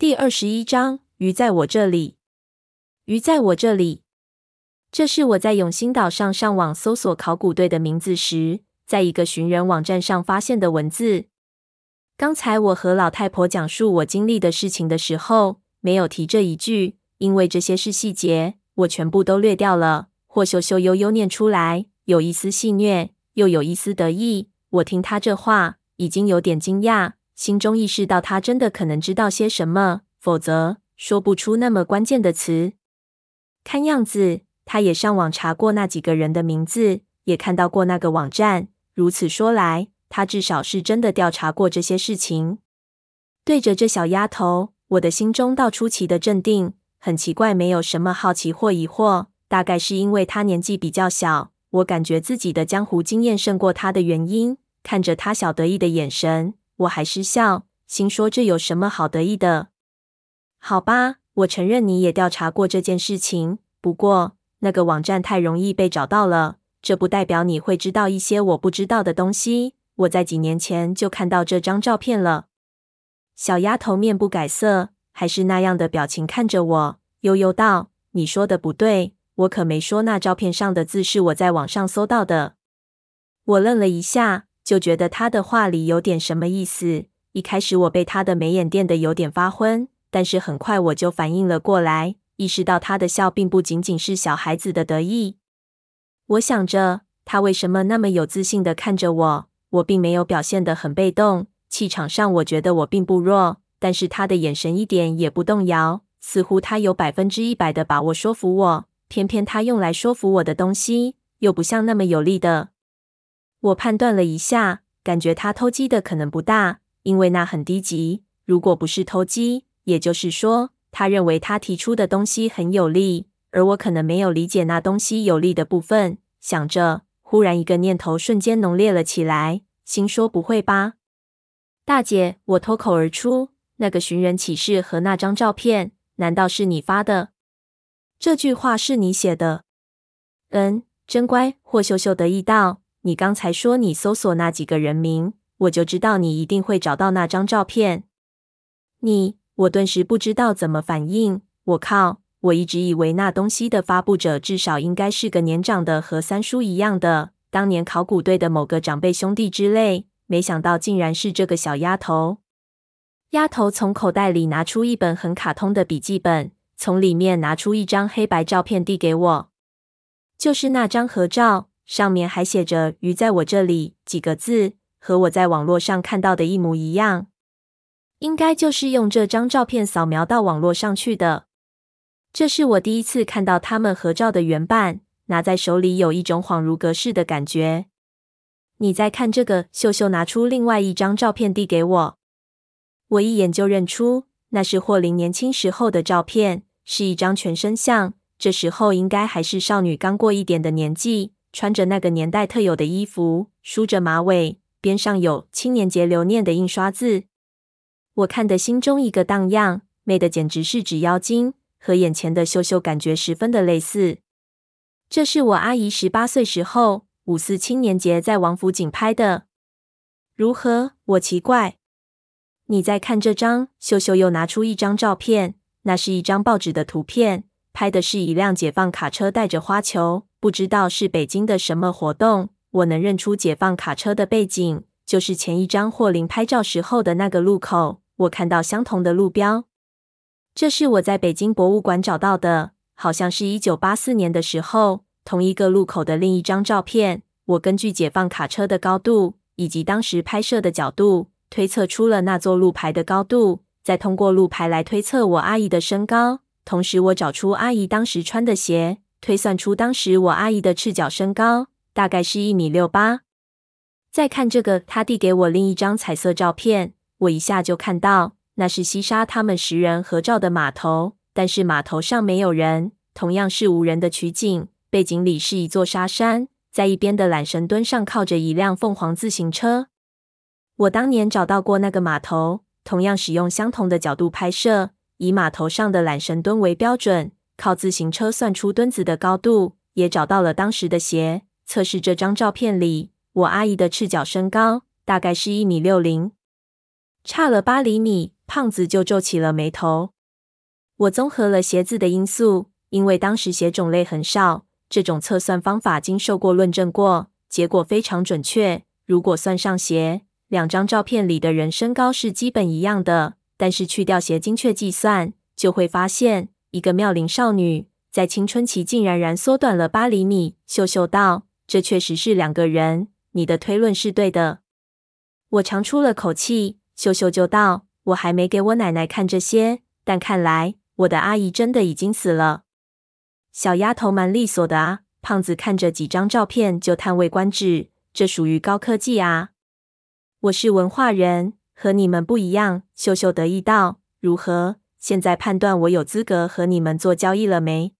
第二十一章，鱼在我这里。鱼在我这里。这是我在永兴岛上上网搜索考古队的名字时，在一个寻人网站上发现的文字。刚才我和老太婆讲述我经历的事情的时候，没有提这一句，因为这些是细节，我全部都略掉了。霍秀秀悠悠念出来，有一丝戏谑，又有一丝得意。我听他这话，已经有点惊讶。心中意识到，他真的可能知道些什么，否则说不出那么关键的词。看样子，他也上网查过那几个人的名字，也看到过那个网站。如此说来，他至少是真的调查过这些事情。对着这小丫头，我的心中倒出奇的镇定。很奇怪，没有什么好奇或疑惑。大概是因为她年纪比较小，我感觉自己的江湖经验胜过她的原因。看着她小得意的眼神。我还是笑，心说这有什么好得意的？好吧，我承认你也调查过这件事情，不过那个网站太容易被找到了，这不代表你会知道一些我不知道的东西。我在几年前就看到这张照片了。小丫头面不改色，还是那样的表情看着我，悠悠道：“你说的不对，我可没说那照片上的字是我在网上搜到的。”我愣了一下。就觉得他的话里有点什么意思。一开始我被他的眉眼电得有点发昏，但是很快我就反应了过来，意识到他的笑并不仅仅是小孩子的得意。我想着他为什么那么有自信地看着我，我并没有表现得很被动，气场上我觉得我并不弱，但是他的眼神一点也不动摇，似乎他有百分之一百的把握说服我。偏偏他用来说服我的东西又不像那么有力的。我判断了一下，感觉他偷鸡的可能不大，因为那很低级。如果不是偷鸡，也就是说，他认为他提出的东西很有力，而我可能没有理解那东西有力的部分。想着，忽然一个念头瞬间浓烈了起来，心说：“不会吧，大姐！”我脱口而出：“那个寻人启事和那张照片，难道是你发的？这句话是你写的？”嗯，真乖。霍秀秀得意道。你刚才说你搜索那几个人名，我就知道你一定会找到那张照片。你，我顿时不知道怎么反应。我靠！我一直以为那东西的发布者至少应该是个年长的，和三叔一样的，当年考古队的某个长辈兄弟之类。没想到竟然是这个小丫头。丫头从口袋里拿出一本很卡通的笔记本，从里面拿出一张黑白照片递给我，就是那张合照。上面还写着“鱼在我这里”几个字，和我在网络上看到的一模一样。应该就是用这张照片扫描到网络上去的。这是我第一次看到他们合照的原版，拿在手里有一种恍如隔世的感觉。你再看这个，秀秀拿出另外一张照片递给我，我一眼就认出那是霍林年轻时候的照片，是一张全身像，这时候应该还是少女刚过一点的年纪。穿着那个年代特有的衣服，梳着马尾，边上有“青年节留念”的印刷字。我看得心中一个荡漾，美的简直是纸妖精，和眼前的秀秀感觉十分的类似。这是我阿姨十八岁时候五四青年节在王府井拍的。如何？我奇怪。你再看这张，秀秀又拿出一张照片，那是一张报纸的图片，拍的是一辆解放卡车带着花球。不知道是北京的什么活动，我能认出解放卡车的背景，就是前一张霍林拍照时候的那个路口。我看到相同的路标，这是我在北京博物馆找到的，好像是一九八四年的时候，同一个路口的另一张照片。我根据解放卡车的高度以及当时拍摄的角度，推测出了那座路牌的高度，再通过路牌来推测我阿姨的身高，同时我找出阿姨当时穿的鞋。推算出当时我阿姨的赤脚身高大概是一米六八。再看这个，他递给我另一张彩色照片，我一下就看到那是西沙他们十人合照的码头，但是码头上没有人，同样是无人的取景，背景里是一座沙山，在一边的缆绳墩上靠着一辆凤凰自行车。我当年找到过那个码头，同样使用相同的角度拍摄，以码头上的缆绳墩为标准。靠自行车算出墩子的高度，也找到了当时的鞋。测试这张照片里，我阿姨的赤脚身高大概是一米六零，差了八厘米。胖子就皱起了眉头。我综合了鞋子的因素，因为当时鞋种类很少，这种测算方法经受过论证过，结果非常准确。如果算上鞋，两张照片里的人身高是基本一样的，但是去掉鞋精确计算，就会发现一个妙龄少女在青春期竟然然缩短了八厘米。秀秀道：“这确实是两个人，你的推论是对的。”我长出了口气，秀秀就道：“我还没给我奶奶看这些，但看来我的阿姨真的已经死了。”小丫头蛮利索的啊。胖子看着几张照片就叹为观止，这属于高科技啊。我是文化人，和你们不一样。秀秀得意道：“如何？现在判断我有资格和你们做交易了没？”